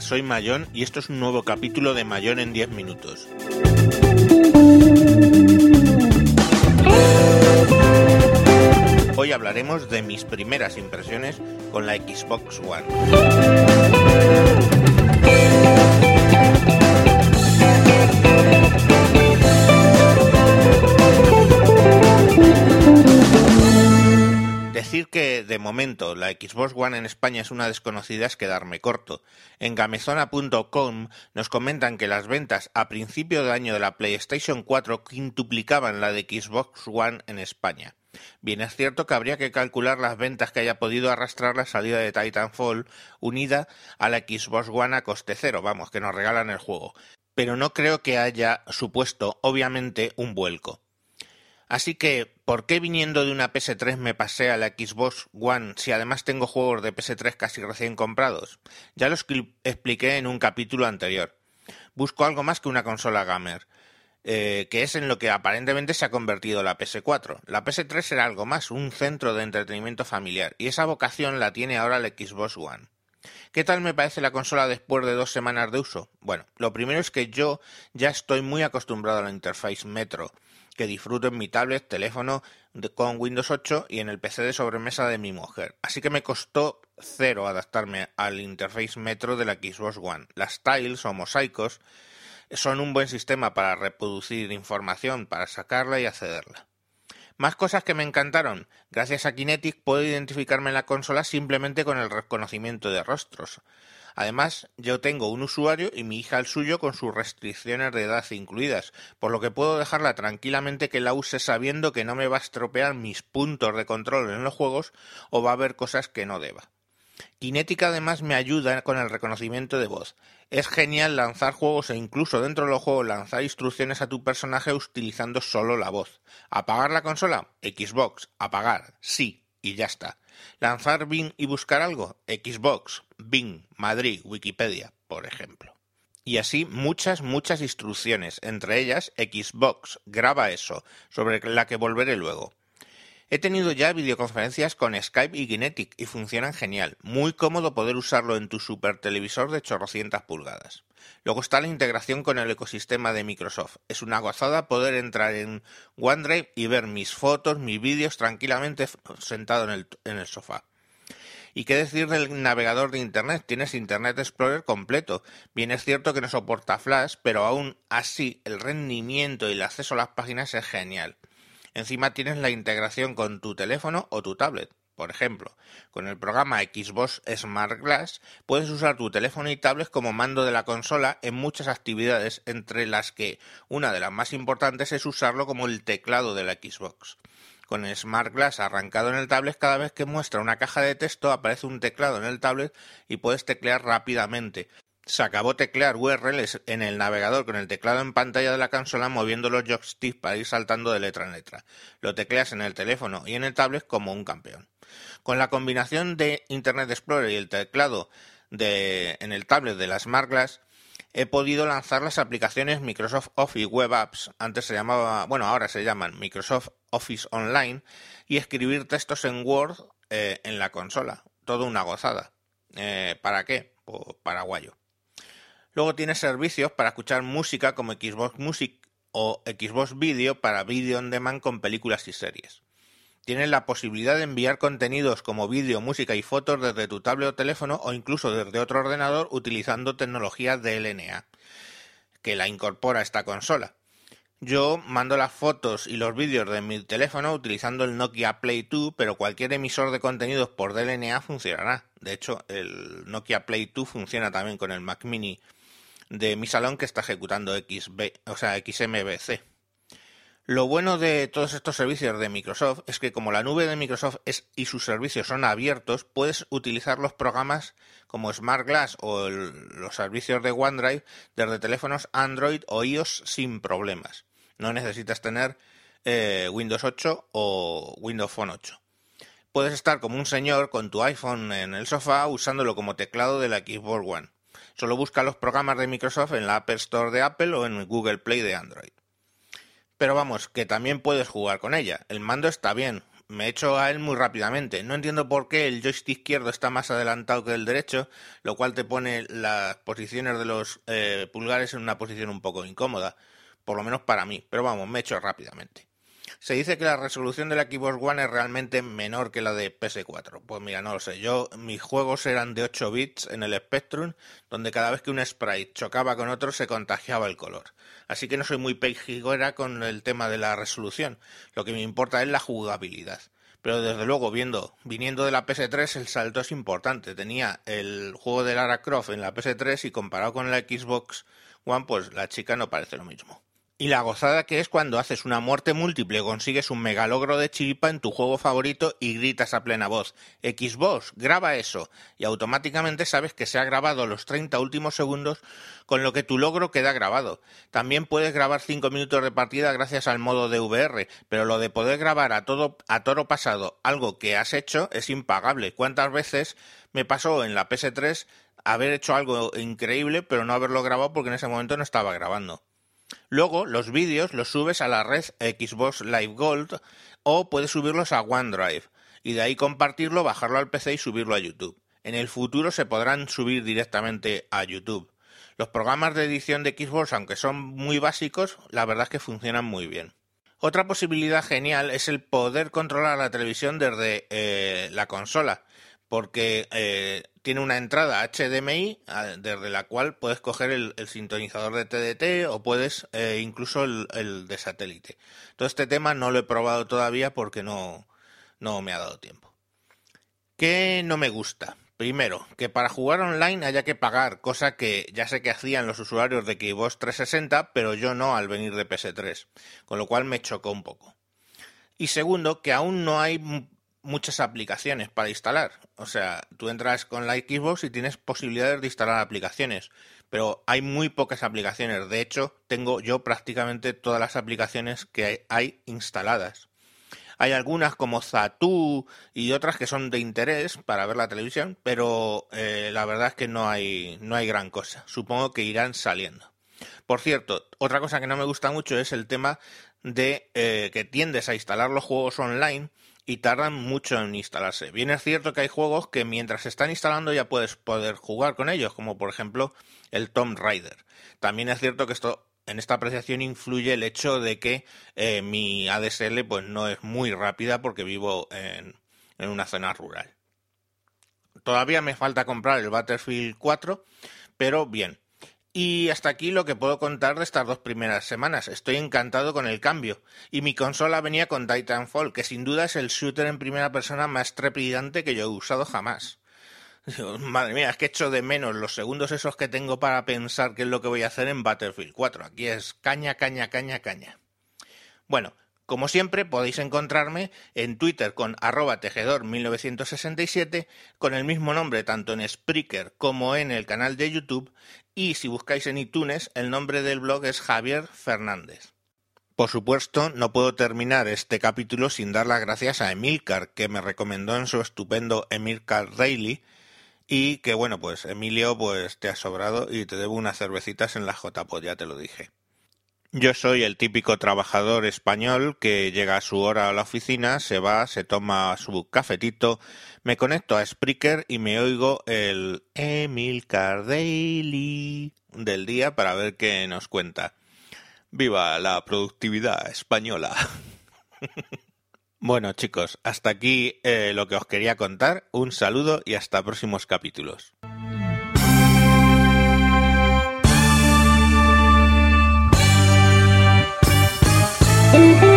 Soy Mayón y esto es un nuevo capítulo de Mayón en 10 minutos. Hoy hablaremos de mis primeras impresiones con la Xbox One. Decir que, de momento, la Xbox One en España es una desconocida es quedarme corto. En gamezona.com nos comentan que las ventas a principio de año de la PlayStation 4 quintuplicaban la de Xbox One en España. Bien es cierto que habría que calcular las ventas que haya podido arrastrar la salida de Titanfall unida a la Xbox One a coste cero, vamos, que nos regalan el juego. Pero no creo que haya supuesto, obviamente, un vuelco. Así que, ¿por qué viniendo de una PS3 me pasé a la Xbox One si además tengo juegos de PS3 casi recién comprados? Ya lo expliqué en un capítulo anterior. Busco algo más que una consola gamer, eh, que es en lo que aparentemente se ha convertido la PS4. La PS3 era algo más, un centro de entretenimiento familiar, y esa vocación la tiene ahora la Xbox One. ¿Qué tal me parece la consola después de dos semanas de uso? Bueno, lo primero es que yo ya estoy muy acostumbrado a la interface Metro que disfruto en mi tablet, teléfono con Windows 8 y en el PC de sobremesa de mi mujer. Así que me costó cero adaptarme al interface Metro de la Xbox One. Las tiles o mosaicos son un buen sistema para reproducir información, para sacarla y accederla. Más cosas que me encantaron. Gracias a Kinetic puedo identificarme en la consola simplemente con el reconocimiento de rostros. Además, yo tengo un usuario y mi hija el suyo con sus restricciones de edad incluidas, por lo que puedo dejarla tranquilamente que la use sabiendo que no me va a estropear mis puntos de control en los juegos o va a haber cosas que no deba. Kinética además me ayuda con el reconocimiento de voz. Es genial lanzar juegos e incluso dentro de los juegos lanzar instrucciones a tu personaje utilizando solo la voz. ¿Apagar la consola? Xbox. Apagar. Sí. Y ya está. Lanzar Bing y buscar algo. Xbox. Bing, Madrid, Wikipedia, por ejemplo. Y así muchas, muchas instrucciones, entre ellas Xbox, graba eso, sobre la que volveré luego. He tenido ya videoconferencias con Skype y Kinetic y funcionan genial. Muy cómodo poder usarlo en tu super televisor de chorrocientas pulgadas. Luego está la integración con el ecosistema de Microsoft. Es una gozada poder entrar en OneDrive y ver mis fotos, mis vídeos tranquilamente sentado en el, en el sofá. ¿Y qué decir del navegador de Internet? Tienes Internet Explorer completo. Bien es cierto que no soporta Flash, pero aún así el rendimiento y el acceso a las páginas es genial. Encima tienes la integración con tu teléfono o tu tablet. Por ejemplo, con el programa Xbox Smart Glass puedes usar tu teléfono y tablet como mando de la consola en muchas actividades, entre las que una de las más importantes es usarlo como el teclado de la Xbox. Con Smart Glass arrancado en el tablet, cada vez que muestra una caja de texto aparece un teclado en el tablet y puedes teclear rápidamente. Se acabó teclear URLs en el navegador con el teclado en pantalla de la consola moviendo los joysticks para ir saltando de letra en letra. Lo tecleas en el teléfono y en el tablet como un campeón. Con la combinación de Internet Explorer y el teclado de, en el tablet de la Smart he podido lanzar las aplicaciones Microsoft Office Web Apps, antes se llamaba, bueno, ahora se llaman Microsoft Office Online, y escribir textos en Word eh, en la consola. Todo una gozada. Eh, ¿Para qué? Pues paraguayo. Luego tiene servicios para escuchar música como Xbox Music o Xbox Video para video on demand con películas y series. Tienes la posibilidad de enviar contenidos como vídeo, música y fotos desde tu tablet o teléfono o incluso desde otro ordenador utilizando tecnología DLNA, que la incorpora esta consola. Yo mando las fotos y los vídeos de mi teléfono utilizando el Nokia Play 2, pero cualquier emisor de contenidos por DLNA funcionará. De hecho, el Nokia Play 2 funciona también con el Mac Mini de mi salón que está ejecutando XB, o sea, XMBC. Lo bueno de todos estos servicios de Microsoft es que como la nube de Microsoft es, y sus servicios son abiertos, puedes utilizar los programas como Smart Glass o los servicios de OneDrive desde teléfonos Android o iOS sin problemas. No necesitas tener eh, Windows 8 o Windows Phone 8. Puedes estar como un señor con tu iPhone en el sofá usándolo como teclado de la Xbox One. Solo busca los programas de Microsoft en la App Store de Apple o en Google Play de Android. Pero vamos, que también puedes jugar con ella. El mando está bien, me echo a él muy rápidamente. No entiendo por qué el joystick izquierdo está más adelantado que el derecho, lo cual te pone las posiciones de los eh, pulgares en una posición un poco incómoda, por lo menos para mí, pero vamos, me echo rápidamente. Se dice que la resolución de la Xbox One es realmente menor que la de PS4. Pues mira, no lo sé. Yo, mis juegos eran de 8 bits en el Spectrum, donde cada vez que un sprite chocaba con otro se contagiaba el color. Así que no soy muy pejiguera con el tema de la resolución. Lo que me importa es la jugabilidad. Pero desde luego, viendo, viniendo de la PS3, el salto es importante. Tenía el juego de Lara Croft en la PS3 y comparado con la Xbox One, pues la chica no parece lo mismo. Y la gozada que es cuando haces una muerte múltiple, consigues un megalogro de chiripa en tu juego favorito y gritas a plena voz, Xbox, graba eso, y automáticamente sabes que se ha grabado los 30 últimos segundos, con lo que tu logro queda grabado. También puedes grabar 5 minutos de partida gracias al modo de VR, pero lo de poder grabar a todo a toro pasado algo que has hecho es impagable. ¿Cuántas veces me pasó en la PS3 haber hecho algo increíble, pero no haberlo grabado porque en ese momento no estaba grabando? Luego, los vídeos los subes a la red Xbox Live Gold o puedes subirlos a OneDrive y de ahí compartirlo, bajarlo al PC y subirlo a YouTube. En el futuro se podrán subir directamente a YouTube. Los programas de edición de Xbox, aunque son muy básicos, la verdad es que funcionan muy bien. Otra posibilidad genial es el poder controlar la televisión desde eh, la consola porque eh, tiene una entrada HDMI desde la cual puedes coger el, sintonizador de TDT o puedes eh, incluso el, de satélite. Todo este tema no lo he probado todavía porque no, no me ha dado tiempo. ¿Qué no me gusta? Primero, que para jugar online haya que pagar, cosa que ya sé que hacían los usuarios de Xbox 360, pero yo no al venir de PS3, con lo cual me chocó un poco. Y segundo, que aún no hay muchas aplicaciones para instalar. O sea, tú entras con la Xbox y tienes posibilidades de instalar aplicaciones, pero hay muy pocas aplicaciones. De hecho, tengo yo prácticamente todas las aplicaciones que hay instaladas. Hay algunas como Zatu y otras que son de interés para ver la televisión, pero eh, la verdad es que no hay, no hay gran cosa. Supongo que irán saliendo. Por cierto, otra cosa que no me gusta mucho es el tema de eh, que tiendes a instalar los juegos online y tardan mucho en instalarse. Bien es cierto que hay juegos que mientras se están instalando ya puedes poder jugar con ellos, como por ejemplo el Tomb Raider. También es cierto que esto en esta apreciación influye el hecho de que eh, mi ADSL pues no es muy rápida porque vivo en, en una zona rural. Todavía me falta comprar el Battlefield 4, pero bien, y hasta aquí lo que puedo contar de estas dos primeras semanas. Estoy encantado con el cambio. Y mi consola venía con Titanfall, que sin duda es el shooter en primera persona más trepidante que yo he usado jamás. Madre mía, es que echo de menos los segundos esos que tengo para pensar qué es lo que voy a hacer en Battlefield 4. Aquí es caña, caña, caña, caña. Bueno, como siempre, podéis encontrarme en Twitter con arroba tejedor1967, con el mismo nombre tanto en Spreaker como en el canal de YouTube, y si buscáis en iTunes, el nombre del blog es Javier Fernández. Por supuesto, no puedo terminar este capítulo sin dar las gracias a Emilcar, que me recomendó en su estupendo Emilcar Daily, y que bueno, pues Emilio, pues te ha sobrado y te debo unas cervecitas en la JPod, ya te lo dije. Yo soy el típico trabajador español que llega a su hora a la oficina, se va, se toma su cafetito, me conecto a Spreaker y me oigo el Emil Daily del día para ver qué nos cuenta. ¡Viva la productividad española! bueno chicos, hasta aquí eh, lo que os quería contar. Un saludo y hasta próximos capítulos. thấy